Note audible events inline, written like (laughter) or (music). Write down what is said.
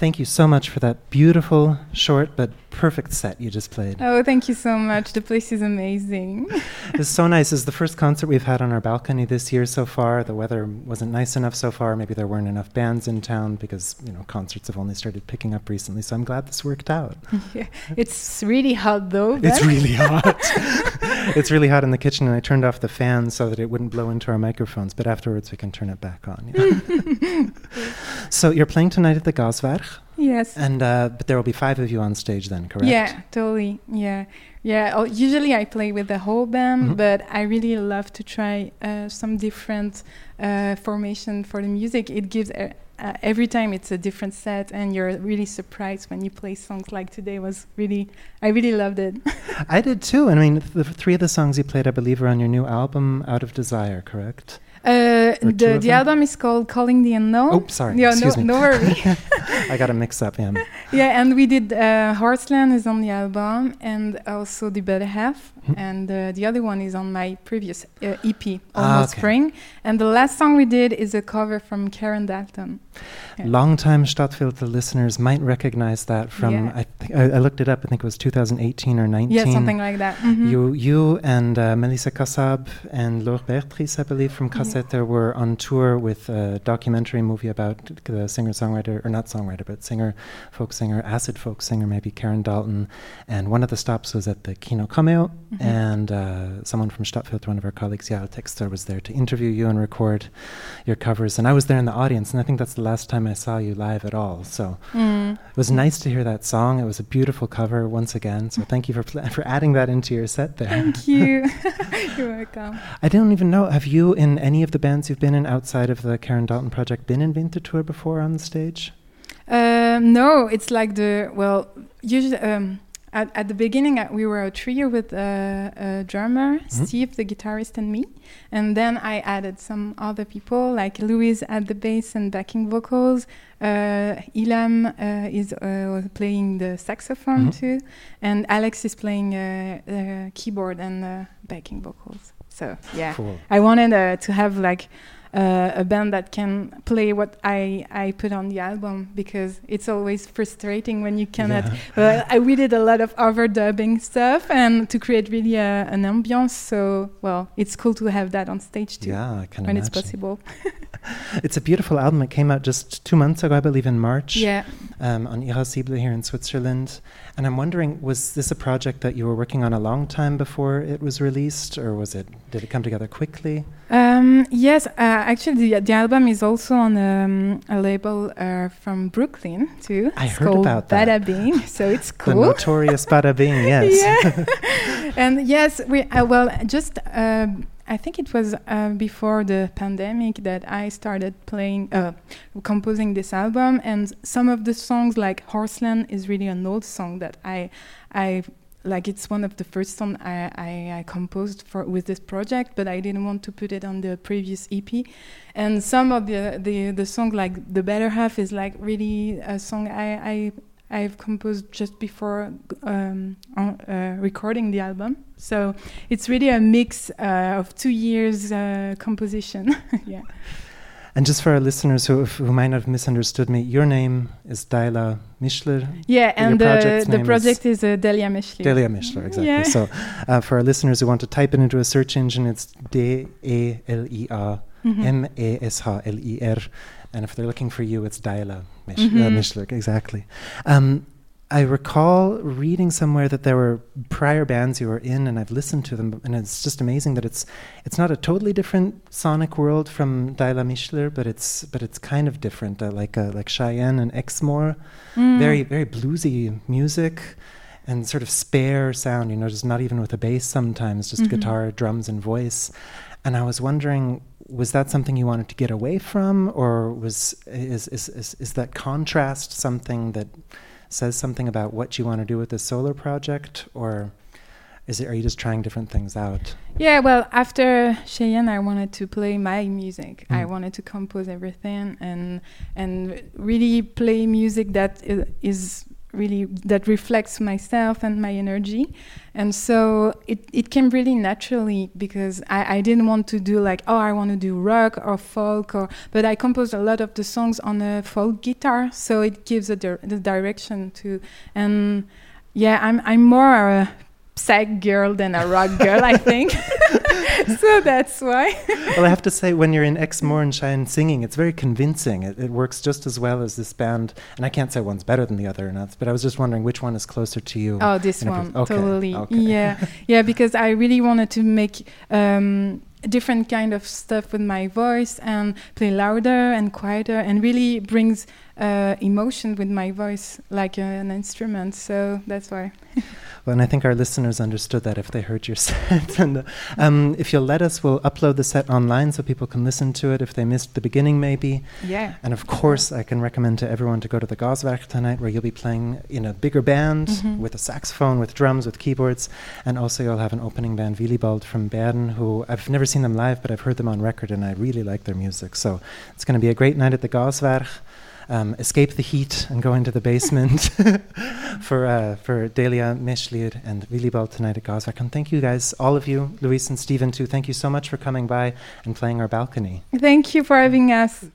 Thank you so much for that beautiful, short, but perfect set you just played. Oh, thank you so much. The place is amazing. (laughs) it's so nice. It's the first concert we've had on our balcony this year so far. The weather wasn't nice enough so far. Maybe there weren't enough bands in town because, you know, concerts have only started picking up recently. So I'm glad this worked out. (laughs) yeah. It's really hot though. It's really hot. (laughs) it's really hot in the kitchen and I turned off the fan so that it wouldn't blow into our microphones, but afterwards we can turn it back on. Yeah. (laughs) so you're playing tonight at the Gaswerk? Yes. And uh, but there will be five of you on stage then, correct? Yeah, totally. Yeah, yeah. Oh, usually I play with the whole band, mm-hmm. but I really love to try uh, some different uh, formation for the music. It gives. Uh, every time it's a different set and you're really surprised when you play songs like today was really i really loved it (laughs) i did too i mean the three of the songs you played i believe are on your new album out of desire correct uh, the the album is called Calling the Unknown. Oh, sorry. Yeah, Excuse no, me. no worry. (laughs) I got a mix up, yeah. (laughs) yeah, and we did uh, Horseland is on the album, and also the Better Half, mm-hmm. and uh, the other one is on my previous uh, EP, ah, Almost ah, okay. Spring. And the last song we did is a cover from Karen Dalton. Yeah. Long-time Stadtfilter listeners might recognize that from. Yeah. I, th- I, I, looked it up. I think it was 2018 or 19. Yeah, something like that. Mm-hmm. You, you and uh, Melissa Kassab and Laure Betris, I believe, from Kassette, yeah. were on tour with a documentary movie about the singer-songwriter, or not songwriter, but singer, folk singer, acid folk singer, maybe Karen Dalton. And one of the stops was at the Kino Cameo, mm-hmm. And uh, someone from Stadtfilter, one of our colleagues, Yael Texter, was there to interview you and record your covers. And I was there in the audience, and I think that's the last time I saw you live at all. So mm. it was nice to hear that song. It was a beautiful cover once again. So thank you for pl- for adding that into your set there. Thank you. (laughs) (laughs) You're welcome. I don't even know. Have you, in any of the bands you've been in outside of the Karen Dalton project, been in Winterthur before on the stage? Um, no, it's like the well, usually. Um, at, at the beginning, uh, we were a trio with uh, a drummer, mm-hmm. Steve, the guitarist, and me. And then I added some other people, like Louise at the bass and backing vocals. Uh, Ilam uh, is uh, playing the saxophone mm-hmm. too. And Alex is playing uh, keyboard and backing vocals. So, yeah. Cool. I wanted to have like uh, a band that can play what I, I put on the album because it's always frustrating when you cannot. Yeah. (laughs) I, we did a lot of overdubbing stuff and to create really a, an ambience. So, well, it's cool to have that on stage too. Yeah, I can when imagine. it's possible. (laughs) it's a beautiful album. It came out just two months ago, I believe, in March. Yeah. Um, on Irascible here in Switzerland. And I'm wondering, was this a project that you were working on a long time before it was released, or was it? Did it come together quickly? Um, yes, uh, actually, the, the, album is also on um, a label uh, from Brooklyn too. I it's heard about that. Bada Bing, so it's (laughs) cool. The notorious Bada Bing, yes. (laughs) yeah. (laughs) and yes, we uh, well just. I think it was uh, before the pandemic that I started playing, uh, composing this album, and some of the songs, like Horseland, is really an old song that I, I like it's one of the first songs I, I, I, composed for with this project, but I didn't want to put it on the previous EP. And some of the the the song like the better half is like really a song I I I've composed just before um, uh, recording the album. So it's really a mix uh, of two years uh, composition. (laughs) yeah. And just for our listeners who, who might have misunderstood me, your name is Daila Mischler. Yeah, and the, the project is, is uh, Delia Mischler. Delia Mischler, exactly. Yeah. So uh, for our listeners who want to type it into a search engine, it's D E L I A M A S H L E R. And if they're looking for you, it's Daila Misch- mm-hmm. uh, Mischler, exactly. Um, I recall reading somewhere that there were prior bands you were in, and I've listened to them, and it's just amazing that it's it's not a totally different sonic world from Daila Mishler, but it's but it's kind of different, uh, like uh, like Cheyenne and Exmoor, mm. very very bluesy music, and sort of spare sound. You know, just not even with a bass sometimes, just mm-hmm. guitar, drums, and voice. And I was wondering, was that something you wanted to get away from, or was is is is, is that contrast something that says something about what you want to do with this solar project, or is it are you just trying different things out? Yeah, well, after Cheyenne, I wanted to play my music. Mm. I wanted to compose everything and and really play music that is really that reflects myself and my energy. And so it, it came really naturally because I, I didn't want to do like oh i want to do rock or folk or but i composed a lot of the songs on a folk guitar so it gives a the direction to and yeah i'm i'm more a psych girl than a rock girl i think (laughs) so that's why. (laughs) well, I have to say, when you're in Ex Mohrenschein singing, it's very convincing. It, it, works just as well as this band. And I can't say one's better than the other or not, but I was just wondering which one is closer to you. Oh, this one, okay, totally. Okay. (laughs) Yeah, yeah, because I really wanted to make. Um, different kind of stuff with my voice and play louder and quieter and really brings uh, emotion with my voice like uh, an instrument so that's why (laughs) Well, and I think our listeners understood that if they heard your (laughs) set. and um, if you'll let us, we'll upload the set online so people can listen to it if they missed the beginning, maybe. Yeah. And of course, I can recommend to everyone to go to the Gaswerk tonight, where you'll be playing in a bigger band mm-hmm. with a saxophone, with drums, with keyboards, and also you'll have an opening band, Willibald from Bern, who I've never seen them live, but I've heard them on record, and I really like their music. So it's going to be a great night at the Gaswerk um, escape the heat and go into the basement (laughs) for uh, for Delia Meshlir and Willibald tonight at Gaswerk. And thank you guys, all of you, Luis and Stephen too. Thank you so much for coming by and playing our balcony. Thank you for having us.